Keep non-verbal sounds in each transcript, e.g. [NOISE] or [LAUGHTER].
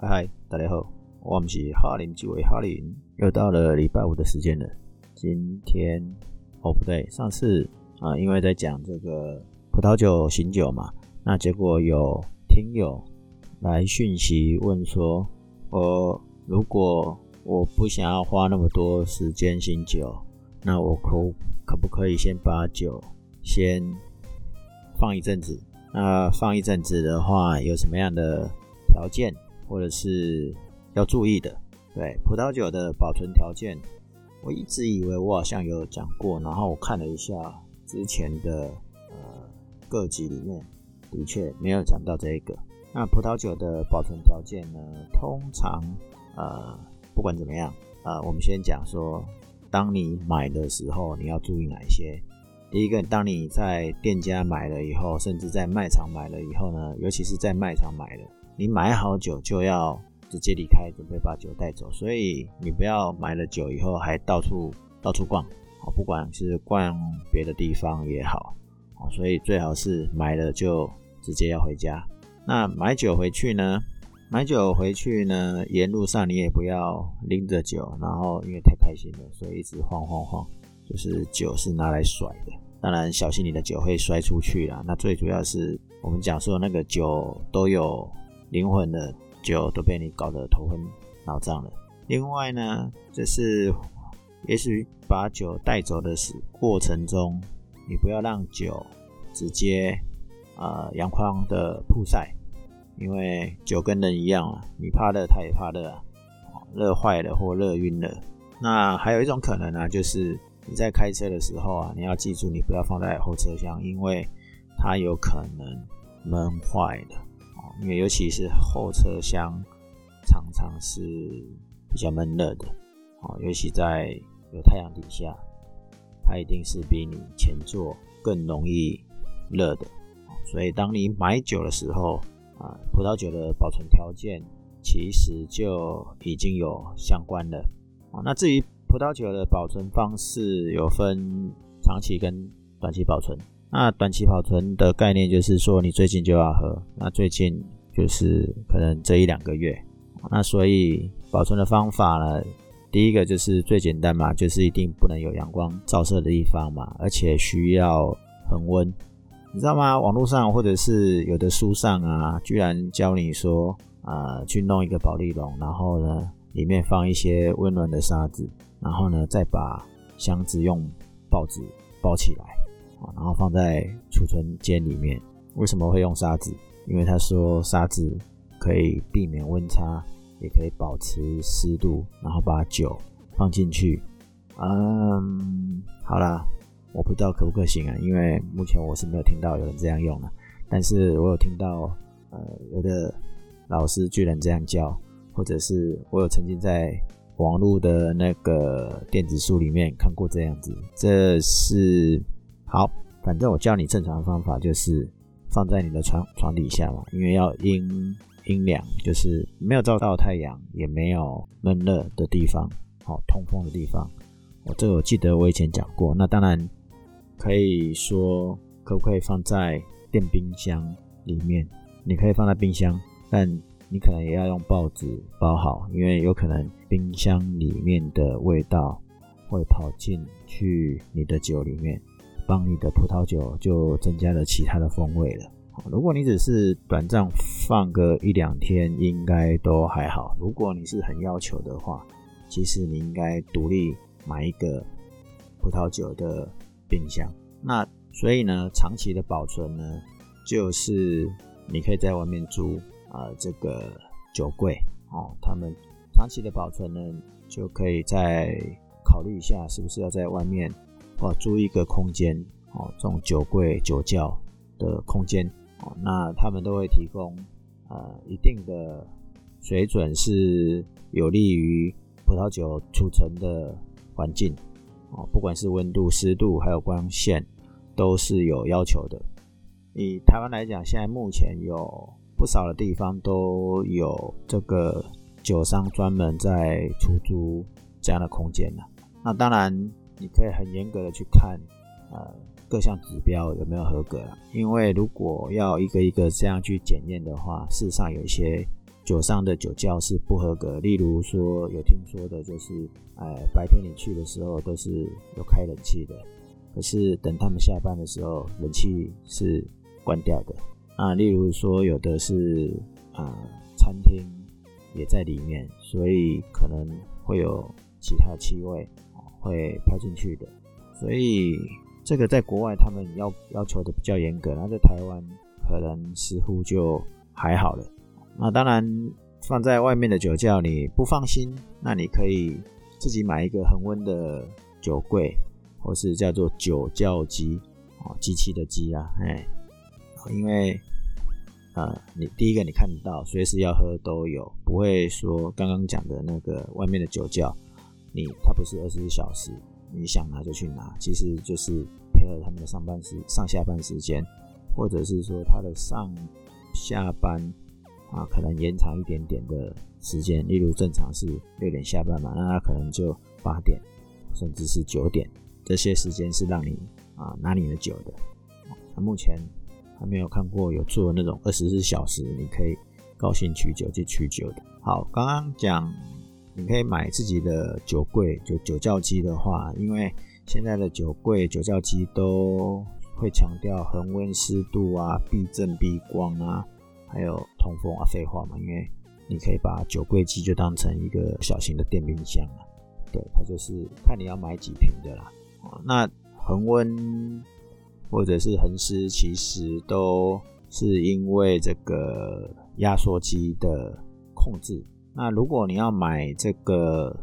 嗨嗨，大家好，我们是哈林几位哈林，又到了礼拜五的时间了。今天哦不对，上次啊，因为在讲这个葡萄酒醒酒嘛，那结果有听友来讯息问说，我如果我不想要花那么多时间醒酒，那我可可不可以先把酒先放一阵子？那放一阵子的话，有什么样的条件？或者是要注意的，对葡萄酒的保存条件，我一直以为我好像有讲过，然后我看了一下之前的呃各集里面，的确没有讲到这一个。那葡萄酒的保存条件呢，通常呃不管怎么样，呃我们先讲说，当你买的时候你要注意哪一些？第一个，当你在店家买了以后，甚至在卖场买了以后呢，尤其是在卖场买了。你买好酒就要直接离开，准备把酒带走，所以你不要买了酒以后还到处到处逛，哦，不管是逛别的地方也好，哦，所以最好是买了就直接要回家。那买酒回去呢？买酒回去呢，沿路上你也不要拎着酒，然后因为太开心了，所以一直晃晃晃，就是酒是拿来甩的，当然小心你的酒会摔出去啊。那最主要是我们讲说那个酒都有。灵魂的酒都被你搞得头昏脑胀了。另外呢，就是也许把酒带走的时过程中，你不要让酒直接呃阳光的曝晒，因为酒跟人一样啊，你怕热，它也怕热啊，热坏了或热晕了。那还有一种可能呢，就是你在开车的时候啊，你要记住，你不要放在后车厢，因为它有可能闷坏的。因为尤其是后车厢常常是比较闷热的，哦，尤其在有太阳底下，它一定是比你前座更容易热的。所以当你买酒的时候，啊，葡萄酒的保存条件其实就已经有相关的。啊，那至于葡萄酒的保存方式，有分长期跟短期保存。那短期保存的概念就是说，你最近就要喝，那最近就是可能这一两个月，那所以保存的方法呢，第一个就是最简单嘛，就是一定不能有阳光照射的地方嘛，而且需要恒温，你知道吗？网络上或者是有的书上啊，居然教你说啊，去弄一个保利龙，然后呢，里面放一些温暖的沙子，然后呢，再把箱子用报纸包起来。然后放在储存间里面。为什么会用沙子？因为他说沙子可以避免温差，也可以保持湿度，然后把酒放进去。嗯，好啦，我不知道可不可行啊，因为目前我是没有听到有人这样用的。但是我有听到，呃，有的老师居然这样教，或者是我有曾经在网络的那个电子书里面看过这样子。这是。好，反正我教你正常的方法，就是放在你的床床底下嘛，因为要阴阴凉，就是没有照到太阳，也没有闷热的地方，好通风的地方。我这个我记得我以前讲过。那当然可以说，可不可以放在电冰箱里面？你可以放在冰箱，但你可能也要用报纸包好，因为有可能冰箱里面的味道会跑进去你的酒里面。帮你的葡萄酒就增加了其他的风味了。如果你只是短暂放个一两天，应该都还好。如果你是很要求的话，其实你应该独立买一个葡萄酒的冰箱。那所以呢，长期的保存呢，就是你可以在外面租啊这个酒柜哦。他们长期的保存呢，就可以再考虑一下，是不是要在外面。哦，租一个空间哦，这种酒柜、酒窖的空间哦，那他们都会提供呃一定的水准，是有利于葡萄酒储存的环境哦，不管是温度、湿度还有光线，都是有要求的。以台湾来讲，现在目前有不少的地方都有这个酒商专门在出租这样的空间了。那当然。你可以很严格的去看，呃，各项指标有没有合格因为如果要一个一个这样去检验的话，事实上有一些酒商的酒窖是不合格。例如说，有听说的就是，哎，白天你去的时候都是有开冷气的，可是等他们下班的时候，冷气是关掉的。啊，例如说，有的是啊，餐厅也在里面，所以可能会有其他气味会飘进去的。所以这个在国外他们要要求的比较严格，那在台湾可能似乎就还好了。那当然，放在外面的酒窖你不放心，那你可以自己买一个恒温的酒柜，或是叫做酒窖机哦，机器的机啊，哎，因为呃，你第一个你看得到，随时要喝都有，不会说刚刚讲的那个外面的酒窖，你它不是二十四小时，你想拿就去拿，其实就是配合他们的上班时上下班时间，或者是说他的上下班。啊，可能延长一点点的时间，例如正常是六点下班嘛，那他可能就八点，甚至是九点，这些时间是让你啊拿你的酒的。那目前还没有看过有做那种二十四小时，你可以高兴取酒就取酒的。好，刚刚讲你可以买自己的酒柜，就酒窖机的话，因为现在的酒柜、酒窖机都会强调恒温、湿度啊、避震、避光啊。还有通风啊，废话嘛，因为你可以把酒柜机就当成一个小型的电冰箱了。对，它就是看你要买几瓶的啦。那恒温或者是恒湿，其实都是因为这个压缩机的控制。那如果你要买这个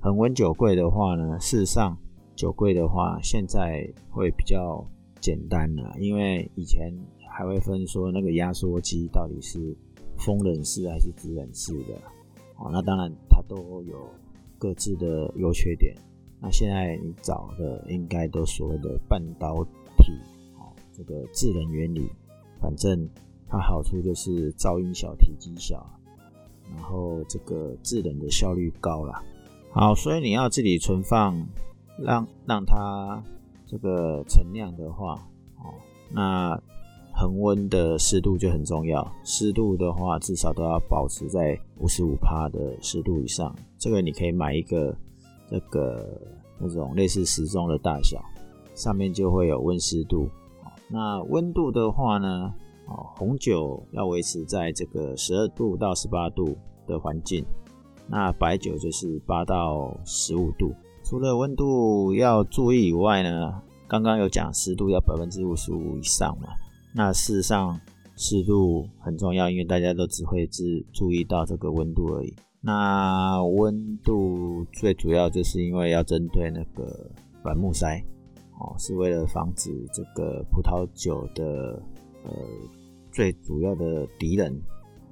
恒温酒柜的话呢，事实上酒柜的话现在会比较简单了，因为以前。还会分说那个压缩机到底是风冷式还是直冷式的哦，那当然它都有各自的优缺点。那现在你找的应该都所谓的半导体哦，这个制冷原理，反正它好处就是噪音小、体积小，然后这个制冷的效率高啦。好，所以你要自己存放，让让它这个存量的话哦，那。恒温的湿度就很重要，湿度的话至少都要保持在五十五帕的湿度以上。这个你可以买一个这个那种类似时钟的大小，上面就会有温湿度。那温度的话呢，哦，红酒要维持在这个十二度到十八度的环境，那白酒就是八到十五度。除了温度要注意以外呢，刚刚有讲湿度要百分之五十五以上嘛。那事实上，湿度很重要，因为大家都只会只注意到这个温度而已。那温度最主要就是因为要针对那个软木塞，哦，是为了防止这个葡萄酒的呃最主要的敌人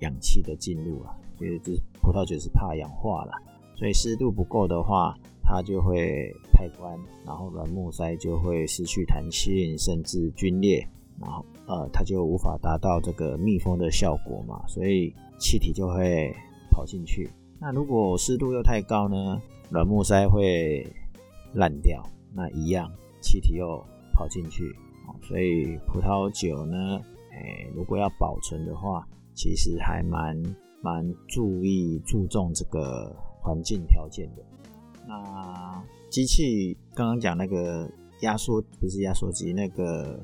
氧气的进入啊，因为这葡萄酒是怕氧化了，所以湿度不够的话，它就会太干，然后软木塞就会失去弹性，甚至皲裂。然后，呃，它就无法达到这个密封的效果嘛，所以气体就会跑进去。那如果湿度又太高呢，软木塞会烂掉，那一样气体又跑进去。所以葡萄酒呢，哎，如果要保存的话，其实还蛮蛮注意注重这个环境条件的。那机器刚刚讲那个压缩不是压缩机那个。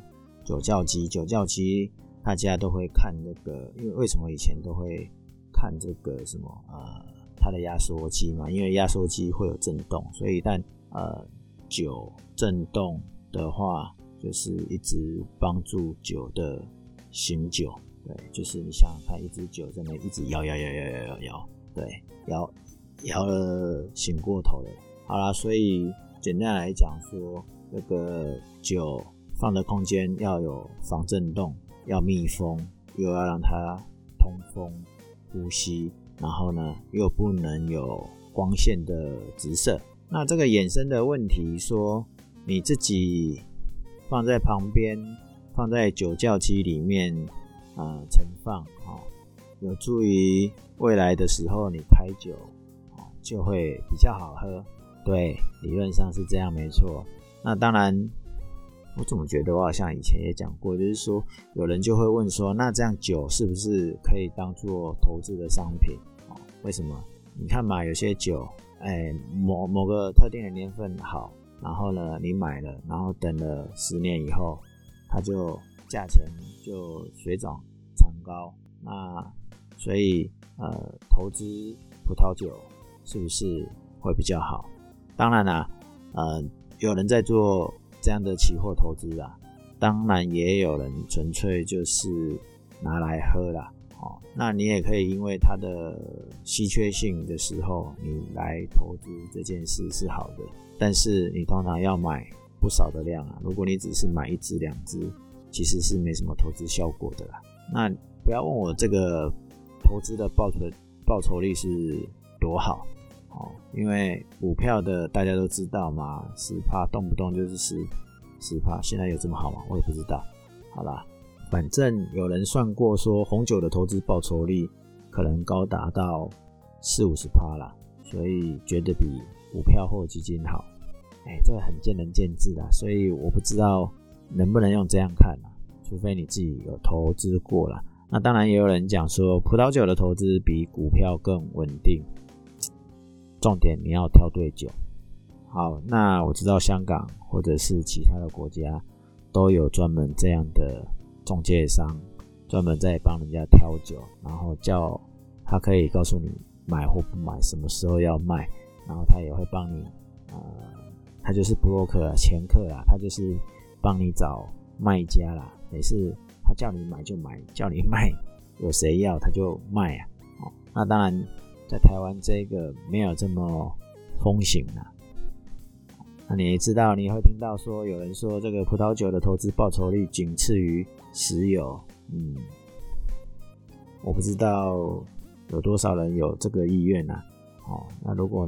酒窖机，酒窖机，大家都会看那个，因为为什么以前都会看这个什么呃，它的压缩机嘛，因为压缩机会有震动，所以但呃酒震动的话，就是一直帮助酒的醒酒，对，就是你想想看，一支酒在那一直摇摇摇摇摇摇摇，对，摇摇了醒过头了，好啦，所以简单来讲说，那个酒。放的空间要有防震动，要密封，又要让它通风呼吸，然后呢，又不能有光线的直射。那这个衍生的问题说，你自己放在旁边，放在酒窖机里面啊存放，哦，有助于未来的时候你开酒，哦，就会比较好喝。对，理论上是这样，没错。那当然。我怎么觉得我好像以前也讲过，就是说有人就会问说，那这样酒是不是可以当做投资的商品？哦，为什么？你看嘛，有些酒，哎，某某个特定的年份好，然后呢，你买了，然后等了十年以后，它就价钱就水涨船高。那所以呃，投资葡萄酒是不是会比较好？当然啦，呃，有人在做这样的期货投资啊，当然也有人纯粹就是拿来喝啦。哦，那你也可以因为它的稀缺性的时候，你来投资这件事是好的。但是你通常要买不少的量啊，如果你只是买一只两只，其实是没什么投资效果的啦。那不要问我这个投资的报酬报酬率是多好哦，因为股票的大家都知道嘛，十趴动不动就是十十趴，现在有这么好吗？我也不知道。好啦。反正有人算过，说红酒的投资报酬率可能高达到四五十趴啦，所以觉得比股票或基金好。哎，这个很见仁见智啦，所以我不知道能不能用这样看啊，除非你自己有投资过了。那当然也有人讲说，葡萄酒的投资比股票更稳定。重点你要挑对酒。好，那我知道香港或者是其他的国家都有专门这样的。中介商专门在帮人家挑酒，然后叫他可以告诉你买或不买，什么时候要卖，然后他也会帮你，呃，他就是布洛克啊，前客啊，他就是帮你找卖家啦。每次他叫你买就买，叫你卖有谁要他就卖啊。哦，那当然在台湾这个没有这么风行啊。那你知道，你会听到说有人说这个葡萄酒的投资报酬率仅次于石油。嗯，我不知道有多少人有这个意愿呢？哦，那如果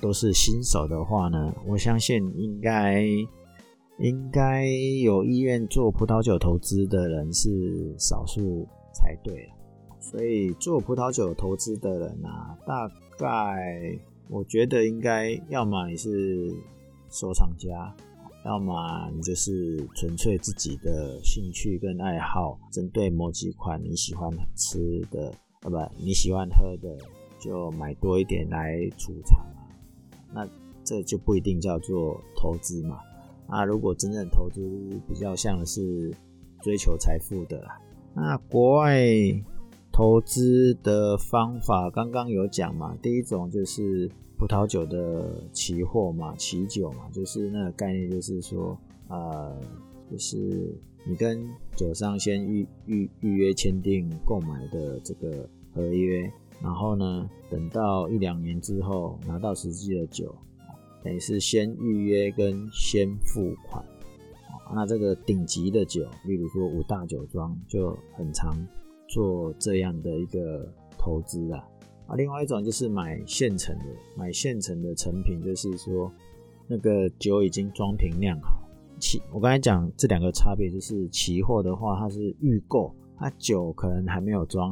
都是新手的话呢，我相信应该应该有意愿做葡萄酒投资的人是少数才对所以做葡萄酒投资的人啊，大概我觉得应该要么你是。收藏家，要么你就是纯粹自己的兴趣跟爱好，针对某几款你喜欢吃的，啊不，你喜欢喝的，就买多一点来储藏。那这就不一定叫做投资嘛。啊，如果真正投资比较像是追求财富的，那国外投资的方法刚刚有讲嘛，第一种就是。葡萄酒的期货嘛，期酒嘛，就是那个概念，就是说，呃，就是你跟酒商先预预预约签订购买的这个合约，然后呢，等到一两年之后拿到实际的酒，等于是先预约跟先付款。那这个顶级的酒，例如说五大酒庄，就很常做这样的一个投资啊。啊，另外一种就是买现成的，买现成的成品，就是说那个酒已经装瓶酿好。期我刚才讲这两个差别，就是期货的话，它是预购，它酒可能还没有装，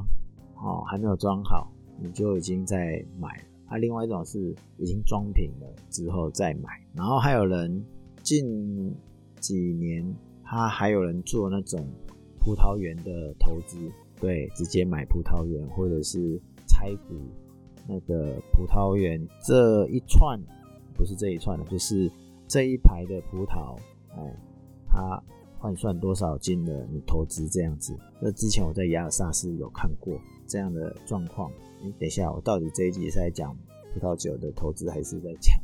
哦，还没有装好，你就已经在买了。啊，另外一种是已经装瓶了之后再买。然后还有人近几年，他还有人做那种葡萄园的投资，对，直接买葡萄园或者是。拆股那个葡萄园这一串，不是这一串的，就是这一排的葡萄，哎，它换算多少金的你投资这样子？那之前我在亚尔萨斯有看过这样的状况。哎，等一下，我到底这一集是在讲葡萄酒的投资，还是在讲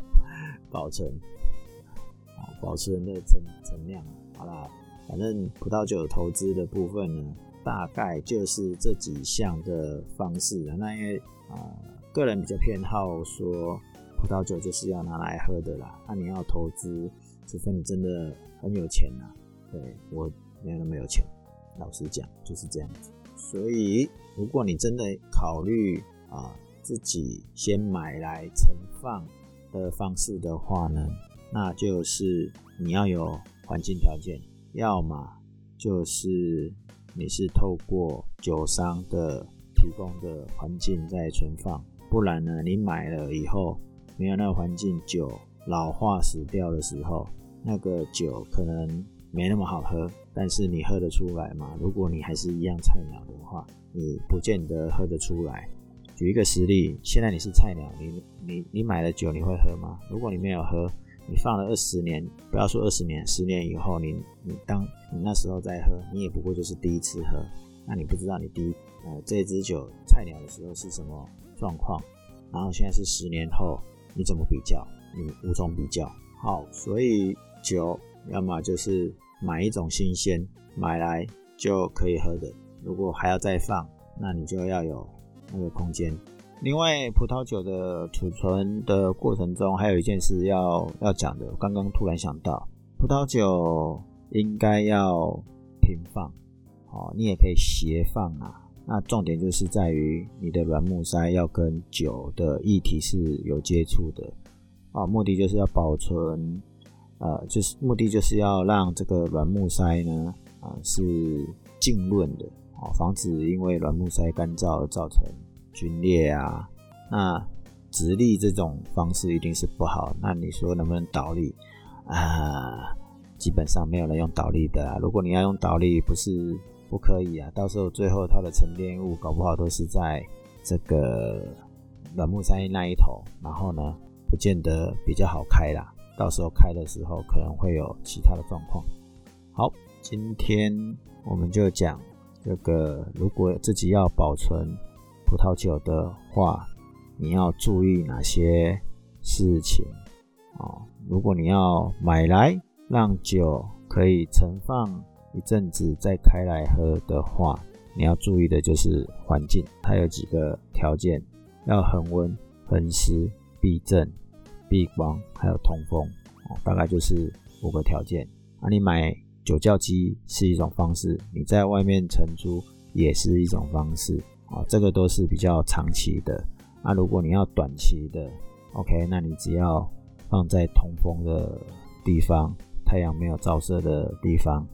[LAUGHS] 保存？啊，保存的存存量。好啦，反正葡萄酒投资的部分呢。大概就是这几项的方式啊。那因为啊，个人比较偏好说，葡萄酒就是要拿来喝的啦。那你要投资，除非你真的很有钱呐。对我没有那么有钱，老实讲就是这样子。所以，如果你真的考虑啊自己先买来存放的方式的话呢，那就是你要有环境条件，要么就是。你是透过酒商的提供的环境在存放，不然呢，你买了以后没有那个环境，酒老化死掉的时候，那个酒可能没那么好喝，但是你喝得出来吗？如果你还是一样菜鸟的话，你不见得喝得出来。举一个实例，现在你是菜鸟，你你你买了酒，你会喝吗？如果你没有喝，你放了二十年，不要说二十年，十年以后，你你当你那时候再喝，你也不过就是第一次喝，那你不知道你第一呃这支酒菜鸟的时候是什么状况，然后现在是十年后，你怎么比较？你无从比较。好，所以酒要么就是买一种新鲜买来就可以喝的，如果还要再放，那你就要有那个空间。另外，葡萄酒的储存的过程中，还有一件事要要讲的，刚刚突然想到，葡萄酒应该要平放，哦，你也可以斜放啊。那重点就是在于你的软木塞要跟酒的液体是有接触的。啊，目的就是要保存，呃，就是目的就是要让这个软木塞呢，啊，是浸润的，啊，防止因为软木塞干燥而造成皲裂啊。那直立这种方式一定是不好。那你说能不能倒立？啊，基本上没有人用倒立的。如果你要用倒立，不是不可以啊，到时候最后它的沉淀物搞不好都是在这个软木塞那一头，然后呢？不见得比较好开啦，到时候开的时候可能会有其他的状况。好，今天我们就讲这个，如果自己要保存葡萄酒的话，你要注意哪些事情哦？如果你要买来让酒可以存放一阵子再开来喝的话，你要注意的就是环境，它有几个条件：要恒温、恒湿、避震。避光还有通风，哦，大概就是五个条件。啊，你买酒窖机是一种方式，你在外面承租也是一种方式，啊，这个都是比较长期的。啊，如果你要短期的，OK，那你只要放在通风的地方，太阳没有照射的地方，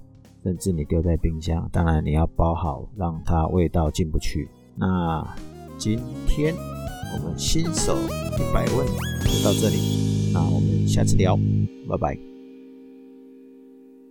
甚至你丢在冰箱，当然你要包好，让它味道进不去。那今天。我们新手一百问就到这里，那我们下次聊，拜拜。